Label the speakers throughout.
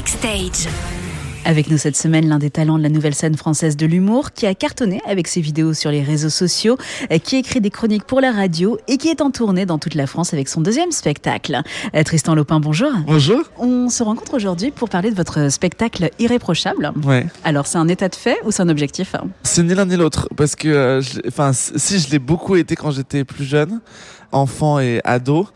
Speaker 1: Backstage.
Speaker 2: Avec nous cette semaine, l'un des talents de la nouvelle scène française de l'humour, qui a cartonné avec ses vidéos sur les réseaux sociaux, euh, qui écrit des chroniques pour la radio et qui est en tournée dans toute la France avec son deuxième spectacle. Euh, Tristan Lopin, bonjour.
Speaker 3: Bonjour.
Speaker 2: On se rencontre aujourd'hui pour parler de votre spectacle irréprochable.
Speaker 3: Ouais.
Speaker 2: Alors, c'est un état de fait ou c'est un objectif?
Speaker 3: C'est ni l'un ni l'autre parce que, euh, enfin, si je l'ai beaucoup été quand j'étais plus jeune, enfant et ado.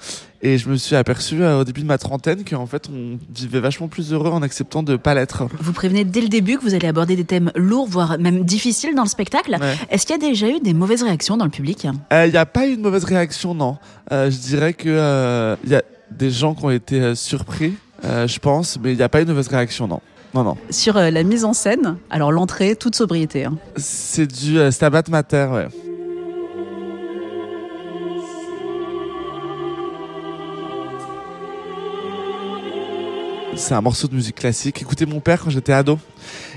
Speaker 3: Et je me suis aperçu euh, au début de ma trentaine qu'en fait on vivait vachement plus heureux en acceptant de pas l'être.
Speaker 2: Vous prévenez dès le début que vous allez aborder des thèmes lourds, voire même difficiles dans le spectacle.
Speaker 3: Ouais.
Speaker 2: Est-ce qu'il y a déjà eu des mauvaises réactions dans le public?
Speaker 3: Il n'y a pas eu de mauvaise réaction, non. Euh, je dirais que euh, il y a des gens qui ont été euh, surpris, euh, je pense, mais il n'y a pas eu de mauvaise réaction, non. Non, non.
Speaker 2: Sur euh, la mise en scène, alors l'entrée, toute sobriété. hein.
Speaker 3: C'est du euh, Stabat Mater, ouais. C'est un morceau de musique classique. Écoutez mon père quand j'étais ado.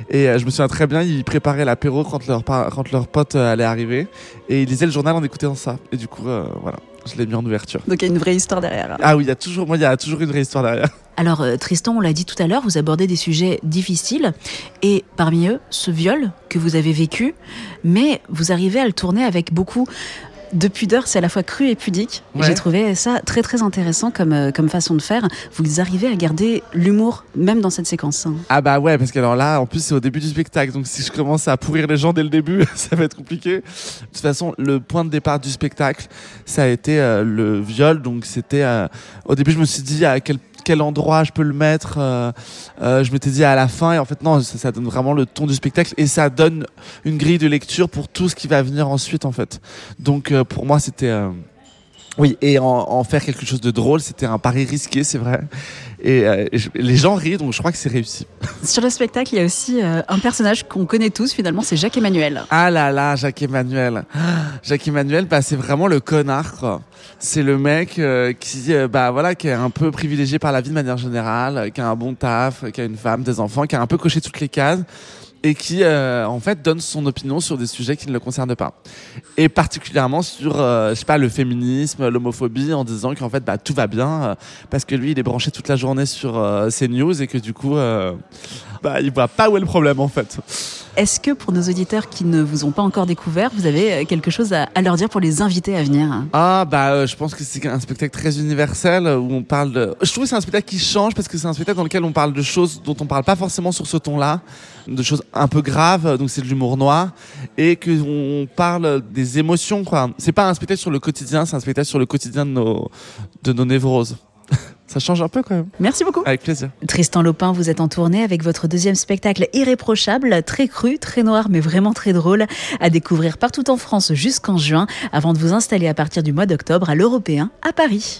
Speaker 3: Et euh, je me souviens très bien, il préparait l'apéro quand leur, quand leur pote euh, allait arriver. Et il lisait le journal en écoutant ça. Et du coup, euh, voilà, je l'ai mis en ouverture.
Speaker 2: Donc il y a une vraie histoire derrière.
Speaker 3: Ah oui, il y a toujours, moi, il y a toujours une vraie histoire derrière.
Speaker 2: Alors Tristan, on l'a dit tout à l'heure, vous abordez des sujets difficiles et parmi eux, ce viol que vous avez vécu, mais vous arrivez à le tourner avec beaucoup de pudeur, c'est à la fois cru et pudique.
Speaker 3: Ouais.
Speaker 2: J'ai trouvé ça très très intéressant comme, euh, comme façon de faire. Vous arrivez à garder l'humour même dans cette séquence. hein.
Speaker 3: Ah bah ouais, parce que alors là, en plus, c'est au début du spectacle. Donc si je commence à pourrir les gens dès le début, ça va être compliqué. De toute façon, le point de départ du spectacle, ça a été euh, le viol. Donc c'était... euh, au début, je me suis dit à quel, quel endroit je peux le mettre. euh, euh, je m'étais dit à la fin. Et en fait, non, ça, ça donne vraiment le ton du spectacle. Et ça donne une grille de lecture pour tout ce qui va venir ensuite, en fait. Donc euh, pour moi, c'était... oui, et en, en faire quelque chose de drôle, c'était un pari risqué, c'est vrai. Et, euh, je- les gens rient, donc je crois que c'est réussi.
Speaker 2: Sur le spectacle, il y a aussi euh, un personnage qu'on connaît tous finalement, c'est Jacques Emmanuel.
Speaker 3: Ah là là, Jacques Emmanuel. Ah, Jacques Emmanuel, bah, c'est vraiment le connard. C'est le mec euh, qui, euh, bah voilà, qui est un peu privilégié par la vie de manière générale, qui a un bon taf, qui a une femme, des enfants, qui a un peu coché toutes les cases et qui, euh, en fait, donne son opinion sur des sujets qui ne le concernent pas. Et particulièrement sur, euh, je sais pas, le féminisme, l'homophobie, en disant qu'en fait, bah tout va bien euh, parce que lui, il est branché toute la journée sur euh, ces news et que du coup, euh, bah il voit pas où est le problème en fait.
Speaker 2: Est-ce que pour nos auditeurs qui ne vous ont pas encore découvert, vous avez euh, quelque chose à, leur dire pour les inviter à venir?
Speaker 3: Ah bah euh, je pense que c'est un spectacle très universel euh, où on parle de... Je trouve que c'est un spectacle qui change parce que c'est un spectacle dans lequel on parle de choses dont on parle pas forcément sur ce ton-là, de choses un peu graves, donc c'est de l'humour noir, et que on parle des émotions quoi. C'est pas un spectacle sur le quotidien, c'est un spectacle sur le quotidien de nos, de nos névroses. Ça change un peu quand même.
Speaker 2: Merci beaucoup.
Speaker 3: Avec plaisir.
Speaker 2: Tristan Lopin, vous êtes en tournée avec votre deuxième spectacle irréprochable, très cru, très noir, mais vraiment très drôle, à découvrir partout en France jusqu'en juin, avant de vous installer à partir du mois d'octobre à l'Européen à Paris.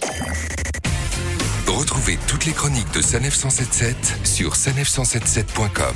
Speaker 1: Retrouvez toutes les chroniques de Sanef 177 sur sanef177.com.